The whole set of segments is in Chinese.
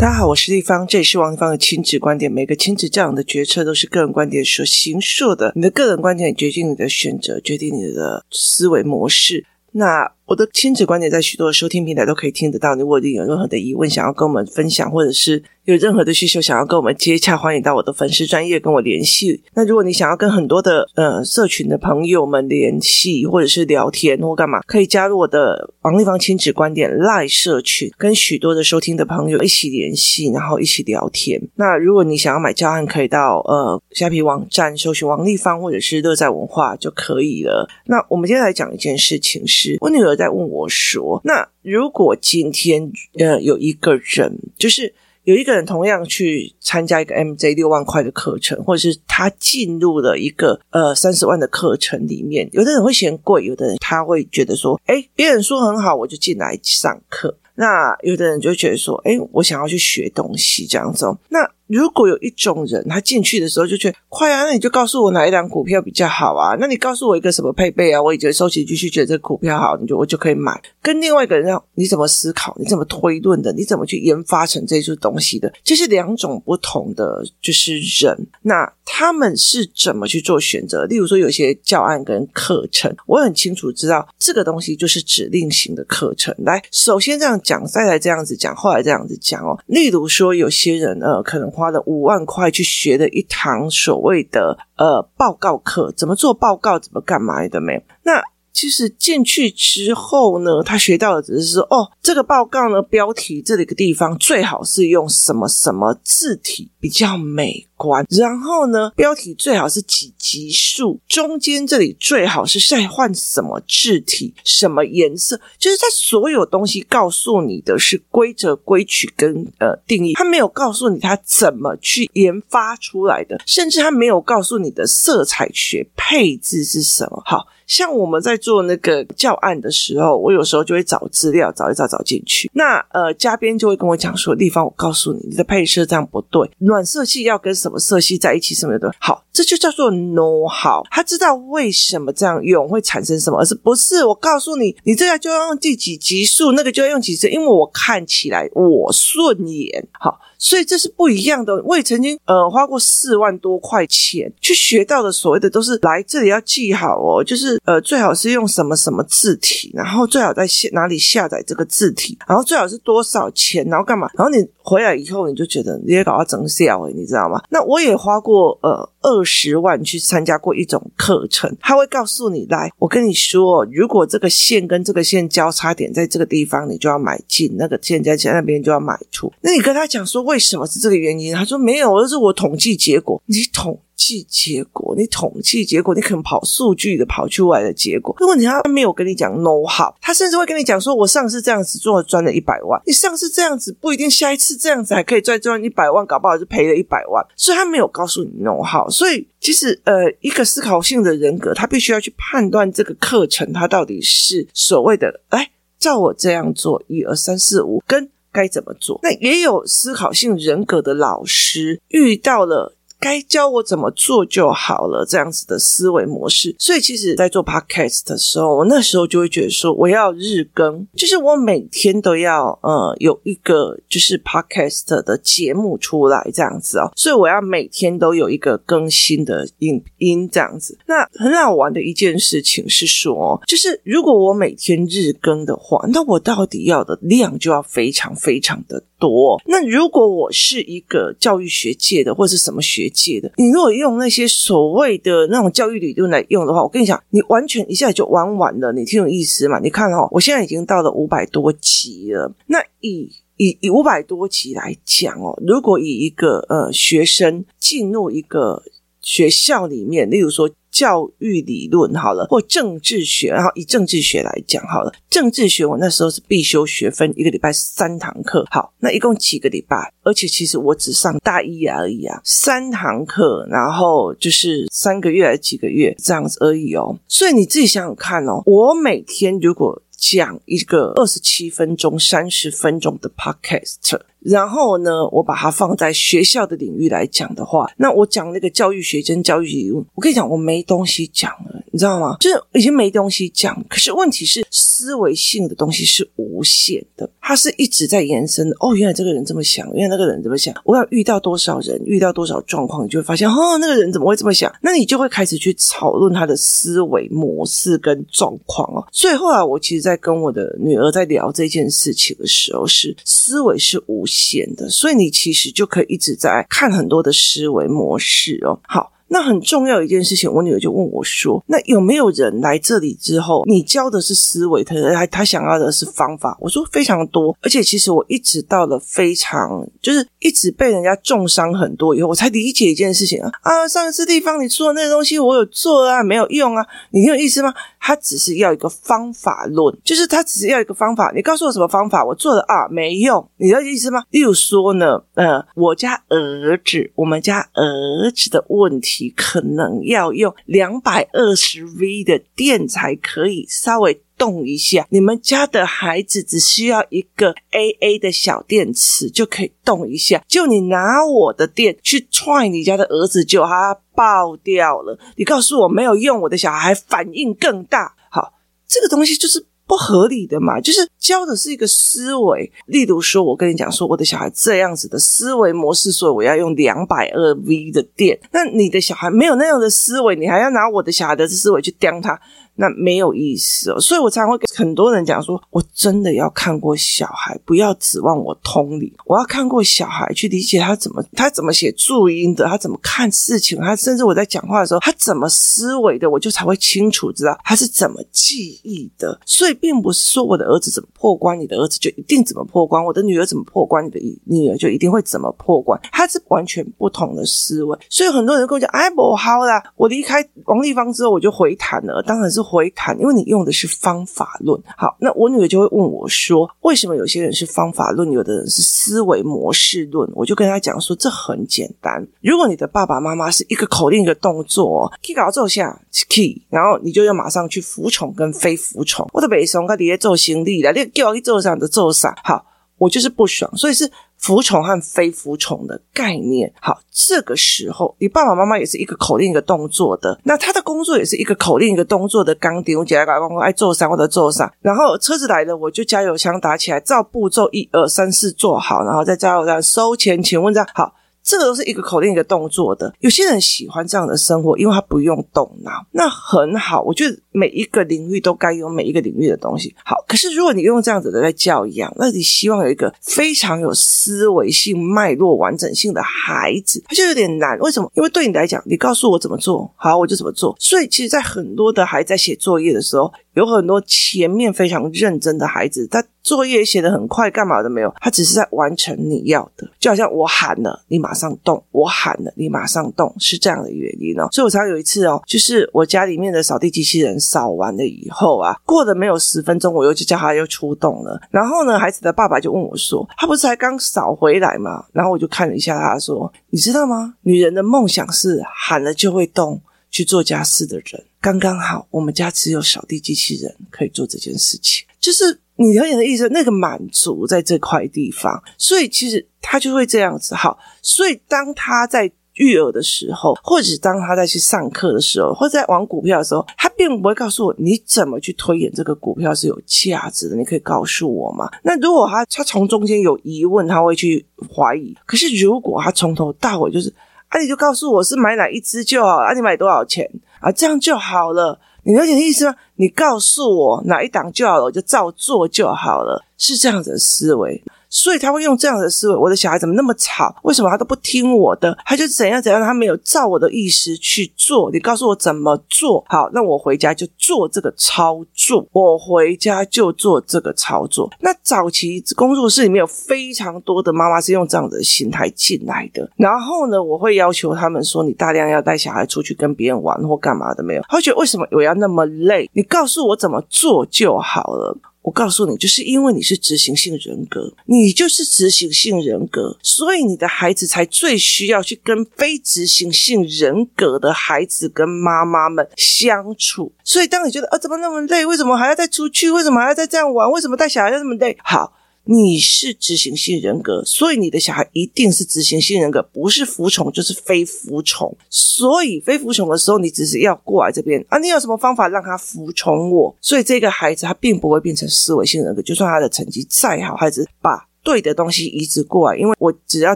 大家好，我是丽芳，这里是王丽芳的亲子观点。每个亲子教养的决策都是个人观点所形塑的，你的个人观点决定你的选择，决定你的思维模式。那我的亲子观点在许多的收听平台都可以听得到。如果你有任何的疑问想要跟我们分享，或者是有任何的需求想要跟我们接洽，欢迎到我的粉丝专业跟我联系。那如果你想要跟很多的呃社群的朋友们联系，或者是聊天或干嘛，可以加入我的王立芳亲子观点 LINE 社群，跟许多的收听的朋友一起联系，然后一起聊天。那如果你想要买教案，可以到呃虾皮网站搜寻王立芳或者是乐在文化就可以了。那我们接下来讲一件事情是，我女儿在问我说：“那如果今天呃有一个人，就是。”有一个人同样去参加一个 MJ 六万块的课程，或者是他进入了一个呃三十万的课程里面，有的人会嫌贵，有的人他会觉得说，哎，别人说很好，我就进来上课。那有的人就觉得说，哎，我想要去学东西这样子。哦那如果有一种人，他进去的时候就觉得快啊，那你就告诉我哪一档股票比较好啊？那你告诉我一个什么配备啊？我已经收集继续觉得这个股票好，你就我就可以买。跟另外一个人要你怎么思考？你怎么推论的？你怎么去研发成这些东西的？这是两种不同的就是人。那他们是怎么去做选择？例如说，有些教案跟课程，我很清楚知道这个东西就是指令型的课程。来，首先这样讲，再来这样子讲，后来这样子讲哦。例如说，有些人呃，可能。花了五万块去学的一堂所谓的呃报告课，怎么做报告，怎么干嘛的没有？那。其实进去之后呢，他学到的只是说，哦，这个报告呢，标题这里个地方最好是用什么什么字体比较美观，然后呢，标题最好是几级数，中间这里最好是再换什么字体，什么颜色，就是他所有东西告诉你的是规则、规矩跟呃定义，他没有告诉你他怎么去研发出来的，甚至他没有告诉你的色彩学配置是什么。好。像我们在做那个教案的时候，我有时候就会找资料，找一找找进去。那呃，嘉宾就会跟我讲说：“丽芳，我告诉你，你的配色这样不对，暖色系要跟什么色系在一起什么的。”好，这就叫做 know how。他知道为什么这样用会产生什么，而是不是我告诉你，你这样就要用第几级数，那个就要用几次，因为我看起来我顺眼。好。所以这是不一样的。我也曾经呃花过四万多块钱去学到的，所谓的都是来这里要记好哦，就是呃最好是用什么什么字体，然后最好在下哪里下载这个字体，然后最好是多少钱，然后干嘛？然后你回来以后你就觉得你也搞到整笑，你知道吗？那我也花过呃二十万去参加过一种课程，他会告诉你来，我跟你说，如果这个线跟这个线交叉点在这个地方，你就要买进；那个线在那边就要买出。那你跟他讲说。为什么是这个原因？他说没有，而是我统计结果。你统计结果，你统计结果，你可能跑数据的跑出来的结果。如果你他没有跟你讲 “no 好他甚至会跟你讲说，我上次这样子做赚了一百万，你上次这样子不一定下一次这样子还可以再赚一百万，搞不好就赔了一百万。所以他没有告诉你 “no 好。所以其实呃，一个思考性的人格，他必须要去判断这个课程，他到底是所谓的哎，照我这样做，一二三四五，跟。该怎么做？那也有思考性人格的老师遇到了。该教我怎么做就好了，这样子的思维模式。所以，其实，在做 podcast 的时候，我那时候就会觉得说，我要日更，就是我每天都要呃有一个就是 podcast 的节目出来这样子哦。所以，我要每天都有一个更新的影音这样子。那很好玩的一件事情是说，就是如果我每天日更的话，那我到底要的量就要非常非常的多。那如果我是一个教育学界的，或是什么学界的，你如果用那些所谓的那种教育理论来用的话，我跟你讲，你完全一下就玩完了。你听有意思吗？你看哦，我现在已经到了 五百多集了。那以以以五百多集来讲哦，如果以一个呃学生进入一个学校里面，例如说。教育理论好了，或政治学，然后以政治学来讲好了。政治学我那时候是必修学分，一个礼拜三堂课。好，那一共几个礼拜？而且其实我只上大一而已啊，三堂课，然后就是三个月还是几个月这样子而已哦。所以你自己想想看哦，我每天如果讲一个二十七分钟、三十分钟的 podcast。然后呢，我把它放在学校的领域来讲的话，那我讲那个教育学跟教育理论，我跟你讲，我没东西讲了，你知道吗？就是已经没东西讲。可是问题是，思维性的东西是无限的，它是一直在延伸的。哦，原来这个人这么想，原来那个人这么想。我要遇到多少人，遇到多少状况，你就会发现，哦，那个人怎么会这么想？那你就会开始去讨论他的思维模式跟状况哦。所以后来我其实，在跟我的女儿在聊这件事情的时候，是思维是无显的，所以你其实就可以一直在看很多的思维模式哦。好。那很重要一件事情，我女儿就问我说：“那有没有人来这里之后，你教的是思维，他他想要的是方法？”我说：“非常多，而且其实我一直到了非常，就是一直被人家重伤很多以后，我才理解一件事情啊啊！上一次地方你说的那个东西，我有做啊，没有用啊，你有意思吗？他只是要一个方法论，就是他只是要一个方法，你告诉我什么方法，我做了啊，没用，你有意思吗？例如说呢，呃，我家儿子，我们家儿子的问题。”你可能要用两百二十 V 的电才可以稍微动一下。你们家的孩子只需要一个 AA 的小电池就可以动一下，就你拿我的电去踹你家的儿子，就他爆掉了。你告诉我没有用，我的小孩反应更大。好，这个东西就是。不合理的嘛，就是教的是一个思维。例如说，我跟你讲说，我的小孩这样子的思维模式，所以我要用两百二 V 的电。那你的小孩没有那样的思维，你还要拿我的小孩的思维去刁他。那没有意思哦，所以我常会跟很多人讲说，我真的要看过小孩，不要指望我通灵。我要看过小孩去理解他怎么他怎么写注音的，他怎么看事情，他甚至我在讲话的时候，他怎么思维的，我就才会清楚知道他是怎么记忆的。所以并不是说我的儿子怎么破关，你的儿子就一定怎么破关；我的女儿怎么破关，你的女儿就一定会怎么破关。他是完全不同的思维。所以很多人跟我讲，哎，不好啦，我离开王立芳之后，我就回弹了，当然是。回弹，因为你用的是方法论。好，那我女儿就会问我说：“为什么有些人是方法论，有的人是思维模式论？”我就跟她讲说：“这很简单，如果你的爸爸妈妈是一个口令一个动作，key 搞奏下 key，然后你就要马上去服从跟非服从。我的北松他底下做行李了，你叫我去做啥就做啥。好，我就是不爽，所以是。”服从和非服从的概念，好，这个时候你爸爸妈妈也是一个口令一个动作的，那他的工作也是一个口令一个动作的钢钉，我姐来搞工作爱做啥或者做啥，然后车子来了我就加油枪打起来，照步骤一二三四做好，然后再加油站收钱，请问这样好。这个都是一个口令一个动作的，有些人喜欢这样的生活，因为他不用动脑，那很好。我觉得每一个领域都该有每一个领域的东西。好，可是如果你用这样子的在教养，那你希望有一个非常有思维性、脉络完整性的孩子，他就有点难。为什么？因为对你来讲，你告诉我怎么做，好，我就怎么做。所以，其实，在很多的孩子在写作业的时候，有很多前面非常认真的孩子，他作业写得很快，干嘛都没有，他只是在完成你要的。就好像我喊了，你马上动；我喊了，你马上动，是这样的原因哦。所以我常有一次哦，就是我家里面的扫地机器人扫完了以后啊，过了没有十分钟，我又去叫他又出动了。然后呢，孩子的爸爸就问我说：“他不是才刚扫回来吗？”然后我就看了一下他说：“你知道吗？女人的梦想是喊了就会动。”去做家事的人刚刚好，我们家只有扫地机器人可以做这件事情，就是你有点的意思，那个满足在这块地方，所以其实他就会这样子。好，所以当他在育儿的时候，或者当他在去上课的时候，或者在玩股票的时候，他并不会告诉我你怎么去推演这个股票是有价值的，你可以告诉我吗？那如果他他从中间有疑问，他会去怀疑。可是如果他从头到尾就是。啊，你就告诉我是买哪一支就好，啊，你买多少钱啊？这样就好了。你了解意思吗？你告诉我哪一档就好了，我就照做就好了，是这样子的思维。所以他会用这样的思维，我的小孩怎么那么吵？为什么他都不听我的？他就怎样怎样，他没有照我的意思去做。你告诉我怎么做好，那我回家就做这个操作。我回家就做这个操作。那早期工作室里面有非常多的妈妈是用这样子的心态进来的。然后呢，我会要求他们说，你大量要带小孩出去跟别人玩或干嘛的没有？他会觉得为什么我要那么累？你告诉我怎么做就好了。我告诉你，就是因为你是执行性人格，你就是执行性人格，所以你的孩子才最需要去跟非执行性人格的孩子跟妈妈们相处。所以当你觉得啊，怎么那么累？为什么还要再出去？为什么还要再这样玩？为什么带小孩要这么累？好，你是执行性人格，所以你的小孩一定是执行性人格，不是服从就是非服从。所以非服从的时候，你只是要过来这边啊，你有什么方法让他服从我？所以这个孩子他并不会变成思维性人格，就算他的成绩再好，孩子把对的东西移植过来，因为我只要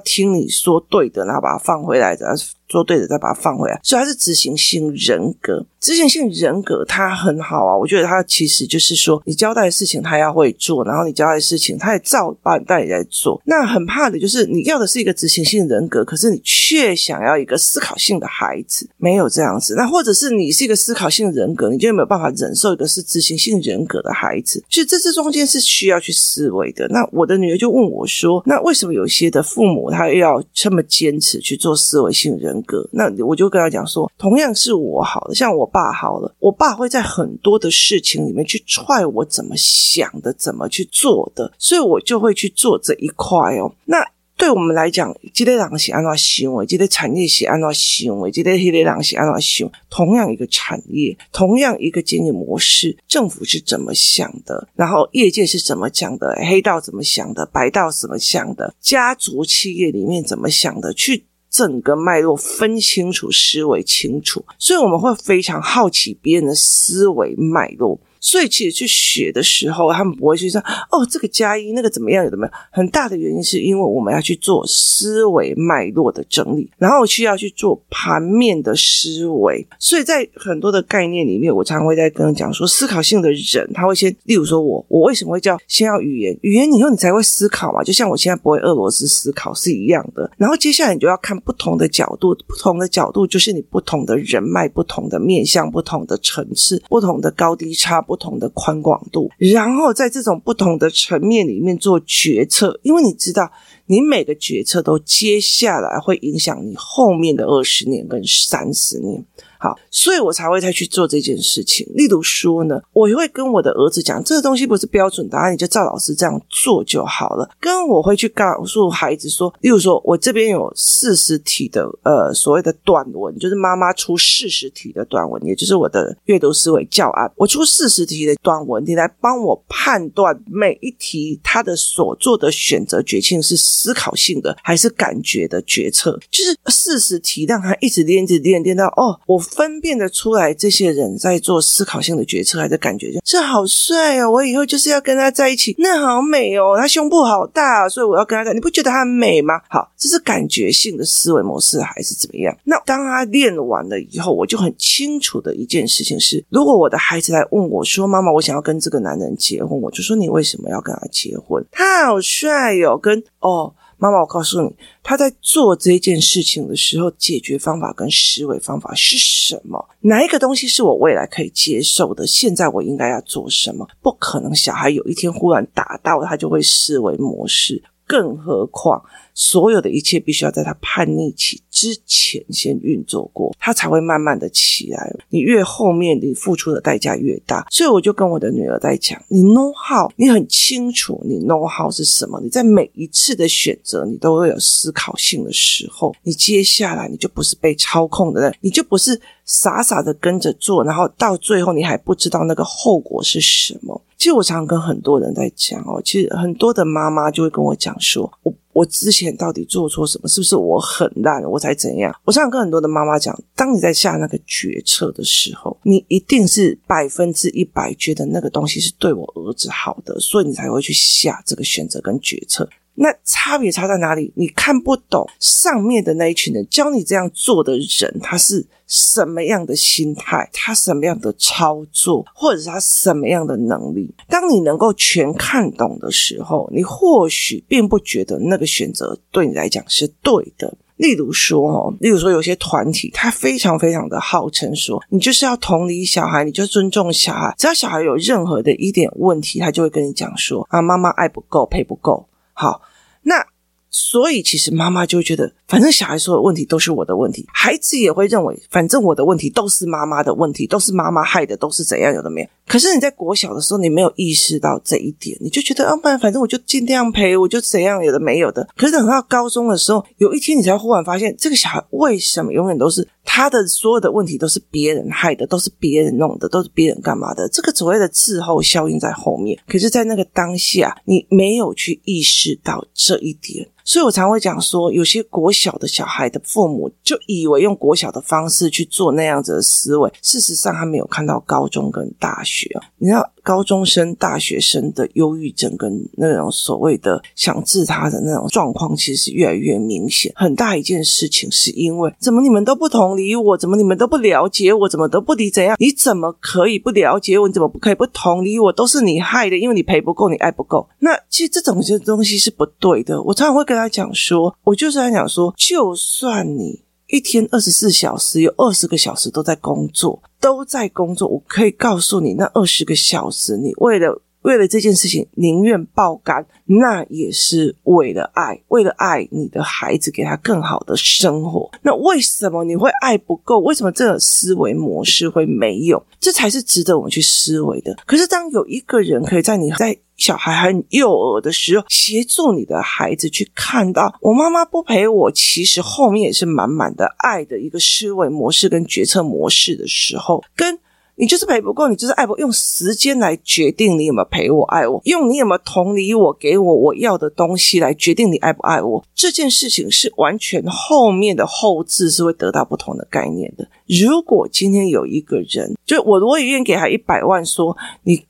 听你说对的，然后把它放回来的。做对的，再把它放回来，所以他是执行性人格。执行性人格他很好啊，我觉得他其实就是说，你交代的事情他要会做，然后你交代的事情他也照办带你在做。那很怕的就是你要的是一个执行性人格，可是你却想要一个思考性的孩子，没有这样子。那或者是你是一个思考性人格，你就没有办法忍受一个是执行性人格的孩子。所以这这中间是需要去思维的。那我的女儿就问我说：“那为什么有些的父母他要这么坚持去做思维性人？”那我就跟他讲说，同样是我好了，像我爸好了，我爸会在很多的事情里面去踹我怎么想的，怎么去做的，所以我就会去做这一块哦。那对我们来讲，这类人是按照行为，这类产业是按照行为，这类黑类人是按照行为。同样一个产业，同样一个经营模式，政府是怎么想的？然后业界是怎么讲的？黑道怎么想的？白道怎么想的？家族企业里面怎么想的？去。整个脉络分清楚，思维清楚，所以我们会非常好奇别人的思维脉络。所以其实去学的时候，他们不会去说哦，这个加一那个怎么样，有没有？很大的原因是因为我们要去做思维脉络的整理，然后需要去做盘面的思维。所以在很多的概念里面，我常常会在跟人讲说，思考性的人他会先，例如说我，我为什么会叫先要语言？语言以后你才会思考嘛，就像我现在不会俄罗斯思考是一样的。然后接下来你就要看不同的角度，不同的角度就是你不同的人脉、不同的面向、不同的层次、不同的高低差。不不同的宽广度，然后在这种不同的层面里面做决策，因为你知道，你每个决策都接下来会影响你后面的二十年跟三十年。好，所以我才会再去做这件事情。例如说呢，我会跟我的儿子讲，这个东西不是标准答案，你就照老师这样做就好了。跟我会去告诉孩子说，例如说我这边有四十题的呃所谓的短文，就是妈妈出四十题的短文，也就是我的阅读思维教案。我出四十题的短文，你来帮我判断每一题他的所做的选择决定是思考性的还是感觉的决策，就是四十题让他一直练，一直练，练到哦我。分辨得出来，这些人在做思考性的决策，还是感觉这好帅哦！我以后就是要跟他在一起，那好美哦！他胸部好大，所以我要跟他在。你不觉得他很美吗？好，这是感觉性的思维模式，还是怎么样？那当他练完了以后，我就很清楚的一件事情是：如果我的孩子来问我说：“妈妈，我想要跟这个男人结婚。”我就说：“你为什么要跟他结婚？他好帅哟！”跟哦。妈妈，我告诉你，他在做这件事情的时候，解决方法跟思维方法是什么？哪一个东西是我未来可以接受的？现在我应该要做什么？不可能，小孩有一天忽然打到他就会思维模式。更何况，所有的一切必须要在他叛逆期之前先运作过，他才会慢慢的起来。你越后面，你付出的代价越大。所以我就跟我的女儿在讲：你 know how，你很清楚你 know how 是什么。你在每一次的选择，你都会有思考性的时候。你接下来你就不是被操控的人，你就不是傻傻的跟着做，然后到最后你还不知道那个后果是什么。其实我常常跟很多人在讲哦，其实很多的妈妈就会跟我讲说，我我之前到底做错什么？是不是我很烂，我才怎样？我常常跟很多的妈妈讲，当你在下那个决策的时候，你一定是百分之一百觉得那个东西是对我儿子好的，所以你才会去下这个选择跟决策。那差别差在哪里？你看不懂上面的那一群人教你这样做的人，他是什么样的心态，他什么样的操作，或者是他什么样的能力。当你能够全看懂的时候，你或许并不觉得那个选择对你来讲是对的。例如说，哦，例如说，有些团体他非常非常的号称说，你就是要同理小孩，你就尊重小孩，只要小孩有任何的一点问题，他就会跟你讲说啊，妈妈爱不够，配不够。好，那所以其实妈妈就觉得，反正小孩所有问题都是我的问题，孩子也会认为，反正我的问题都是妈妈的问题，都是妈妈害的，都是怎样有的没有。可是你在国小的时候，你没有意识到这一点，你就觉得，啊，不然反正我就尽量陪，我就怎样有的没有的。可是等到高中的时候，有一天你才忽然发现，这个小孩为什么永远都是他的所有的问题都是别人害的，都是别人弄的，都是别人干嘛的？这个所谓的滞后效应在后面，可是，在那个当下，你没有去意识到这一点。所以我常会讲说，有些国小的小孩的父母就以为用国小的方式去做那样子的思维，事实上他没有看到高中跟大学。你知道，高中生、大学生的忧郁症跟那种所谓的想自杀的那种状况，其实是越来越明显。很大一件事情是因为，怎么你们都不同理我？怎么你们都不了解我？怎么都不理怎样？你怎么可以不了解我？你怎么不可以不同理我？都是你害的，因为你陪不够，你爱不够。那其实这种些东西是不对的。我常常会跟。他讲说，我就是在讲说，就算你一天二十四小时有二十个小时都在工作，都在工作，我可以告诉你，那二十个小时，你为了为了这件事情宁愿爆肝，那也是为了爱，为了爱你的孩子，给他更好的生活。那为什么你会爱不够？为什么这个思维模式会没有？这才是值得我们去思维的。可是当有一个人可以在你在小孩很幼儿的时候，协助你的孩子去看到，我妈妈不陪我，其实后面也是满满的爱的一个思维模式跟决策模式的时候，跟你就是陪不够，你就是爱不，用时间来决定你有没有陪我爱我，用你有没有同理我，给我我要的东西来决定你爱不爱我，这件事情是完全后面的后置是会得到不同的概念的。如果今天有一个人，就我我也愿意给他一百万，说你。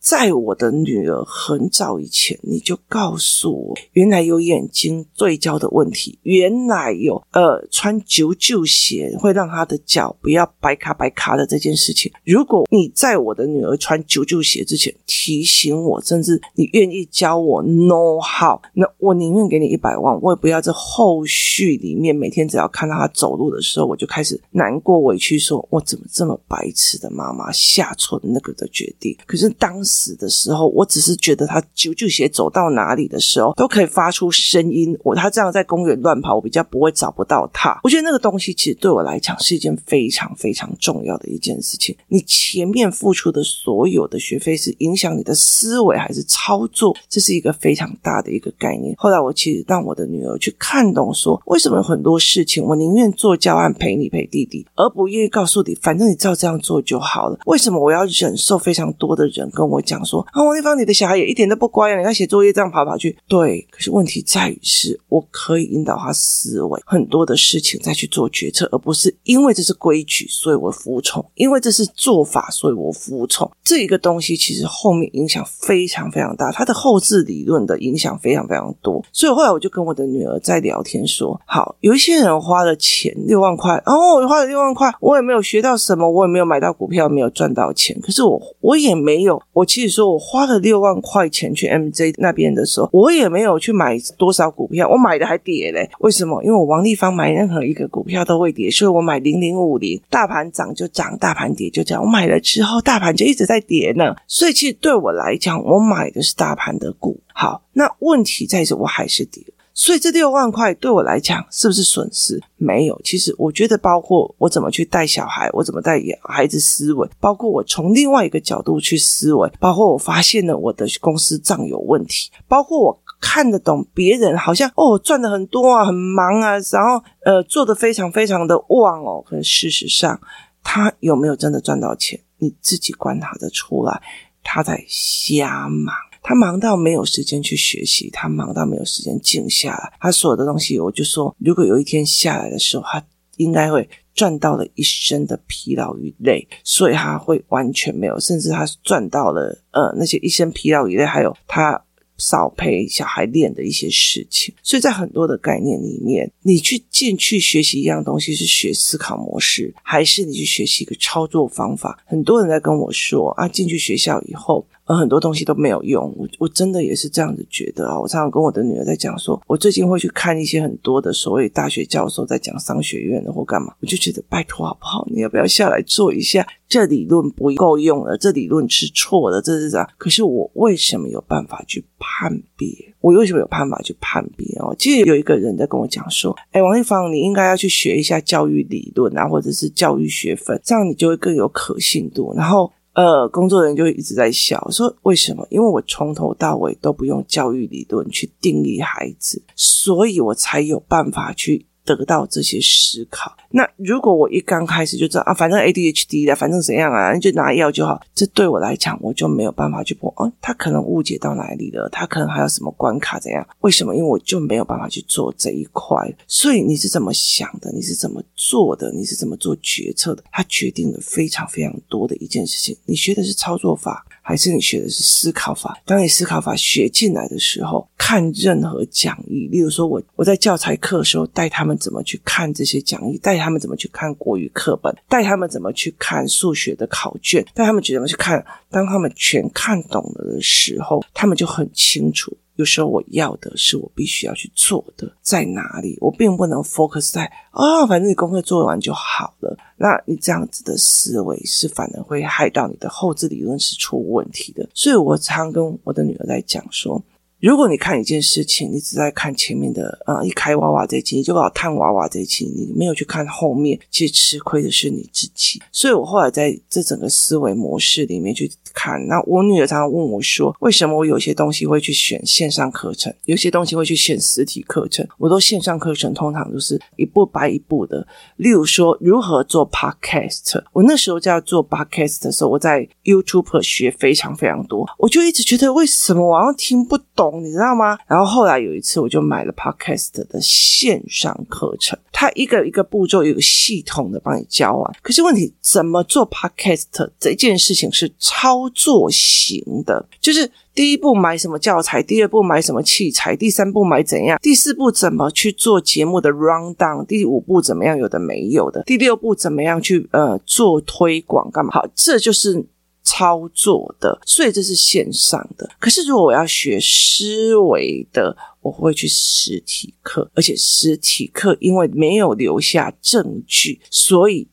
在我的女儿很早以前，你就告诉我，原来有眼睛对焦的问题，原来有呃穿九九鞋会让她的脚不要白卡白卡的这件事情。如果你在我的女儿穿九九鞋之前提醒我，甚至你愿意教我 know how，那我宁愿给你一百万，我也不要这后续里面每天只要看到她走路的时候，我就开始难过委屈说，说我怎么这么白痴的妈妈下错那个的决定。可是当当时的时候，我只是觉得他啾啾鞋走到哪里的时候都可以发出声音。我他这样在公园乱跑，我比较不会找不到他。我觉得那个东西其实对我来讲是一件非常非常重要的一件事情。你前面付出的所有的学费是影响你的思维还是操作？这是一个非常大的一个概念。后来我其实让我的女儿去看懂，说为什么很多事情我宁愿做教案陪你陪弟弟，而不愿意告诉你，反正你照这样做就好了。为什么我要忍受非常多的人跟我讲说啊，王丽芳，你的小孩也一点都不乖啊！你看写作业这样跑跑去，对。可是问题在于是，我可以引导他思维很多的事情，再去做决策，而不是因为这是规矩，所以我服从；因为这是做法，所以我服从。这一个东西其实后面影响非常非常大，它的后置理论的影响非常非常多。所以后来我就跟我的女儿在聊天说：好，有一些人花了钱六万块，然后我花了六万块，我也没有学到什么，我也没有买到股票，没有赚到钱。可是我我也没有，我其实。说我花了六万块钱去 MJ 那边的时候，我也没有去买多少股票，我买的还跌嘞。为什么？因为我王丽芳买任何一个股票都会跌，所以我买零零五零，大盘涨就涨，大盘跌就涨。我买了之后，大盘就一直在跌呢。所以其实对我来讲，我买的是大盘的股。好，那问题在于我还是跌。所以这六万块对我来讲是不是损失？没有。其实我觉得，包括我怎么去带小孩，我怎么带孩子思维，包括我从另外一个角度去思维，包括我发现了我的公司账有问题，包括我看得懂别人好像哦赚的很多啊，很忙啊，然后呃做的非常非常的旺哦，可事实上他有没有真的赚到钱？你自己观察得出来，他在瞎忙。他忙到没有时间去学习，他忙到没有时间静下来。他所有的东西，我就说，如果有一天下来的时候，他应该会赚到了一身的疲劳与累，所以他会完全没有，甚至他赚到了呃那些一身疲劳与累，还有他少陪小孩练的一些事情。所以在很多的概念里面，你去进去学习一样东西，是学思考模式，还是你去学习一个操作方法？很多人在跟我说啊，进去学校以后。而很多东西都没有用，我我真的也是这样子觉得啊！我常常跟我的女儿在讲说，我最近会去看一些很多的所谓大学教授在讲商学院的或干嘛，我就觉得拜托好不好？你要不要下来做一下？这理论不够用了，这理论是错的，这是啥。可是我为什么有办法去判别？我为什么有办法去判别？哦，其实有一个人在跟我讲说，哎，王一芳，你应该要去学一下教育理论啊，或者是教育学分，这样你就会更有可信度。然后。呃，工作人员就一直在笑，说为什么？因为我从头到尾都不用教育理论去定义孩子，所以我才有办法去得到这些思考。那如果我一刚开始就知道啊，反正 ADHD 的，反正怎样啊，就拿药就好，这对我来讲，我就没有办法去破。哦，他可能误解到哪里了？他可能还有什么关卡？怎样？为什么？因为我就没有办法去做这一块。所以你是怎么想的？你是怎么做的？你是怎么做决策的？它决定了非常非常多的一件事情。你学的是操作法，还是你学的是思考法？当你思考法学进来的时候，看任何讲义，例如说我我在教材课的时候带他们怎么去看这些讲义，带他他们怎么去看国语课本，带他们怎么去看数学的考卷，带他们怎么去看。当他们全看懂了的时候，他们就很清楚。有时候我要的是我必须要去做的在哪里，我并不能 focus 在啊、反正你功课做完就好了。那你这样子的思维是反而会害到你的后置理论是出问题的。所以我常跟我的女儿在讲说。如果你看一件事情，你只在看前面的，呃，一开娃娃这一期，你就把探娃娃这一期，你没有去看后面，其实吃亏的是你自己。所以我后来在这整个思维模式里面去看，那我女儿常常问我说，为什么我有些东西会去选线上课程，有些东西会去选实体课程？我都线上课程通常都是一步掰一步的。例如说，如何做 podcast，我那时候在做 podcast 的时候，我在 YouTube 学非常非常多，我就一直觉得为什么我好像听不懂。你知道吗？然后后来有一次，我就买了 Podcast 的线上课程，它一个一个步骤，有个系统的帮你教完。可是问题，怎么做 Podcast 这件事情是操作型的，就是第一步买什么教材，第二步买什么器材，第三步买怎样，第四步怎么去做节目的 rundown，第五步怎么样有的没有的，第六步怎么样去呃做推广干嘛？好，这就是。操作的，所以这是线上的。可是如果我要学思维的，我会去实体课，而且实体课因为没有留下证据，所以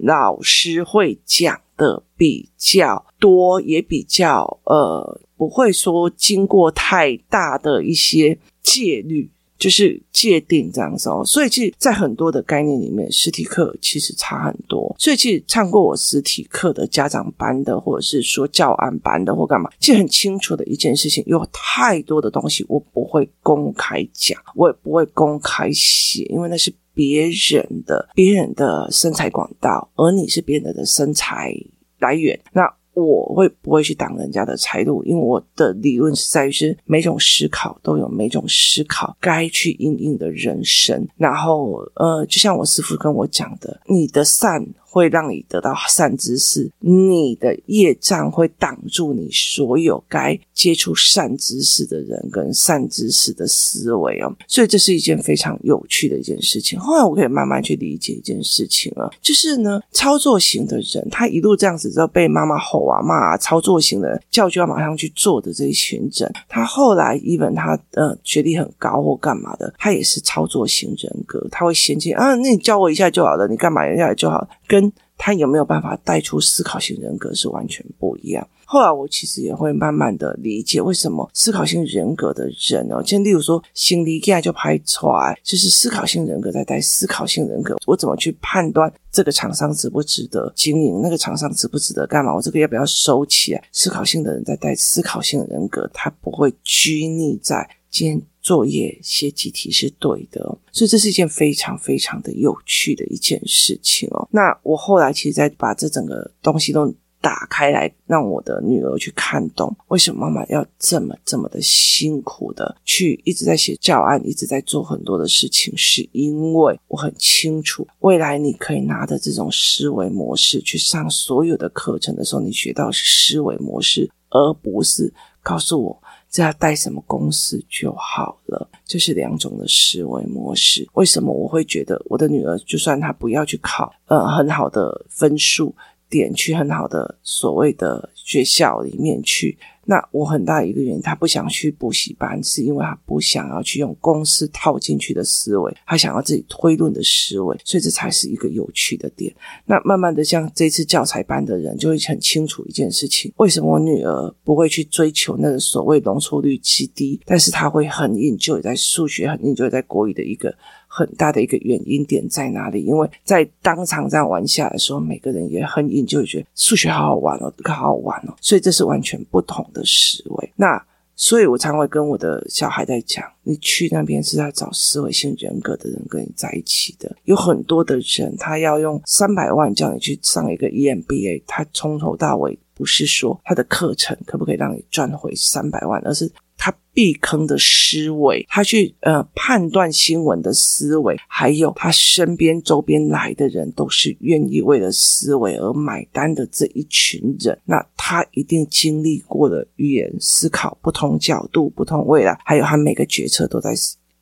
老师会讲的比较多，也比较呃，不会说经过太大的一些戒律。就是界定这样子哦，所以其实，在很多的概念里面，实体课其实差很多。所以，其实上过我实体课的家长班的，或者是说教案班的，或干嘛，其实很清楚的一件事情，有太多的东西我不会公开讲，我也不会公开写，因为那是别人的别人的生财管道，而你是别人的生财来源。那。我会不会去挡人家的财路？因为我的理论是在于是每种思考都有每种思考该去应应的人生。然后，呃，就像我师傅跟我讲的，你的善。会让你得到善知识，你的业障会挡住你所有该接触善知识的人跟善知识的思维哦，所以这是一件非常有趣的一件事情。后来我可以慢慢去理解一件事情了，就是呢，操作型的人，他一路这样子之后被妈妈吼啊骂啊，操作型的人叫就要马上去做的这一群人，他后来 even 他呃学历很高或干嘛的，他也是操作型人格，他会嫌弃啊，那你教我一下就好了，你干嘛一下就好了，跟他有没有办法带出思考型人格是完全不一样。后来我其实也会慢慢的理解为什么思考型人格的人哦，就例如说心理家就拍出来，就是思考型人格在带思考型人格，我怎么去判断这个厂商值不值得经营，那个厂商值不值得干嘛？我这个要不要收起来？思考性的人在带思考性人格，他不会拘泥在今天。作业写几题是对的，所以这是一件非常非常的有趣的一件事情哦。那我后来其实在把这整个东西都打开来，让我的女儿去看懂为什么妈妈要这么这么的辛苦的去一直在写教案，一直在做很多的事情，是因为我很清楚，未来你可以拿着这种思维模式去上所有的课程的时候，你学到的是思维模式，而不是告诉我。只要带什么公司就好了，这是两种的思维模式。为什么我会觉得我的女儿，就算她不要去考呃很好的分数点，去很好的所谓的学校里面去？那我很大一个原因，他不想去补习班，是因为他不想要去用公式套进去的思维，他想要自己推论的思维，所以这才是一个有趣的点。那慢慢的，像这次教材班的人就会很清楚一件事情：为什么我女儿不会去追求那个所谓容错率极低，但是他会很 enjoy 在数学，很 enjoy 在国语的一个。很大的一个原因点在哪里？因为在当场这样玩下来的时候，每个人也很引，就觉得数学好好玩哦，这个好好玩哦，所以这是完全不同的思维。那所以我常会跟我的小孩在讲，你去那边是在找思维性人格的人跟你在一起的。有很多的人，他要用三百万叫你去上一个 EMBA，他从头到尾不是说他的课程可不可以让你赚回三百万，而是。他避坑的思维，他去呃判断新闻的思维，还有他身边周边来的人都是愿意为了思维而买单的这一群人，那他一定经历过的语言思考、不同角度、不同未来，还有他每个决策都在。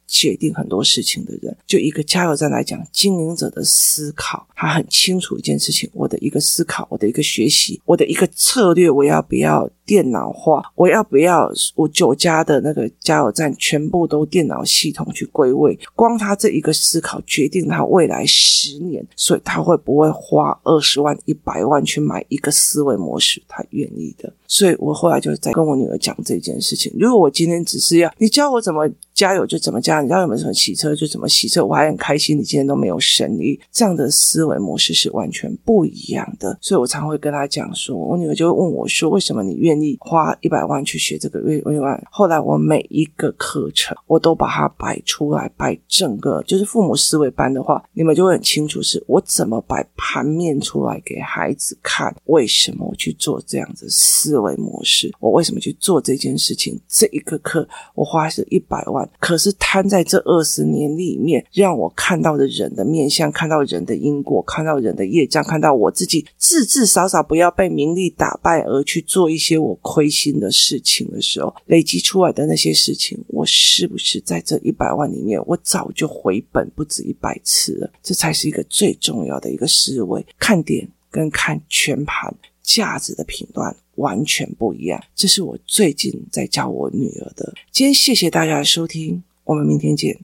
决定很多事情的人，就一个加油站来讲，经营者的思考，他很清楚一件事情：我的一个思考，我的一个学习，我的一个策略，我要不要电脑化？我要不要我九家的那个加油站全部都电脑系统去归位？光他这一个思考，决定他未来十年，所以他会不会花二十万、一百万去买一个思维模式？他愿意的。所以我后来就在跟我女儿讲这件事情。如果我今天只是要你教我怎么加油就怎么加油，你教我怎么洗车就怎么洗车，我还很开心。你今天都没有生意，这样的思维模式是完全不一样的。所以我常会跟她讲说，我女儿就会问我说，为什么你愿意花一百万去学这个？为为万？后来我每一个课程我都把它摆出来，摆整个就是父母思维班的话，你们就会很清楚是我怎么摆盘面出来给孩子看，为什么我去做这样的。思维模式，我为什么去做这件事情？这一个课我花是一百万，可是摊在这二十年里面，让我看到的人的面相，看到人的因果，看到人的业障，看到我自己，至至少少不要被名利打败而去做一些我亏心的事情的时候，累积出来的那些事情，我是不是在这一百万里面，我早就回本不止一百次了？这才是一个最重要的一个思维，看点跟看全盘。价值的评断完全不一样，这是我最近在教我女儿的。今天谢谢大家的收听，我们明天见。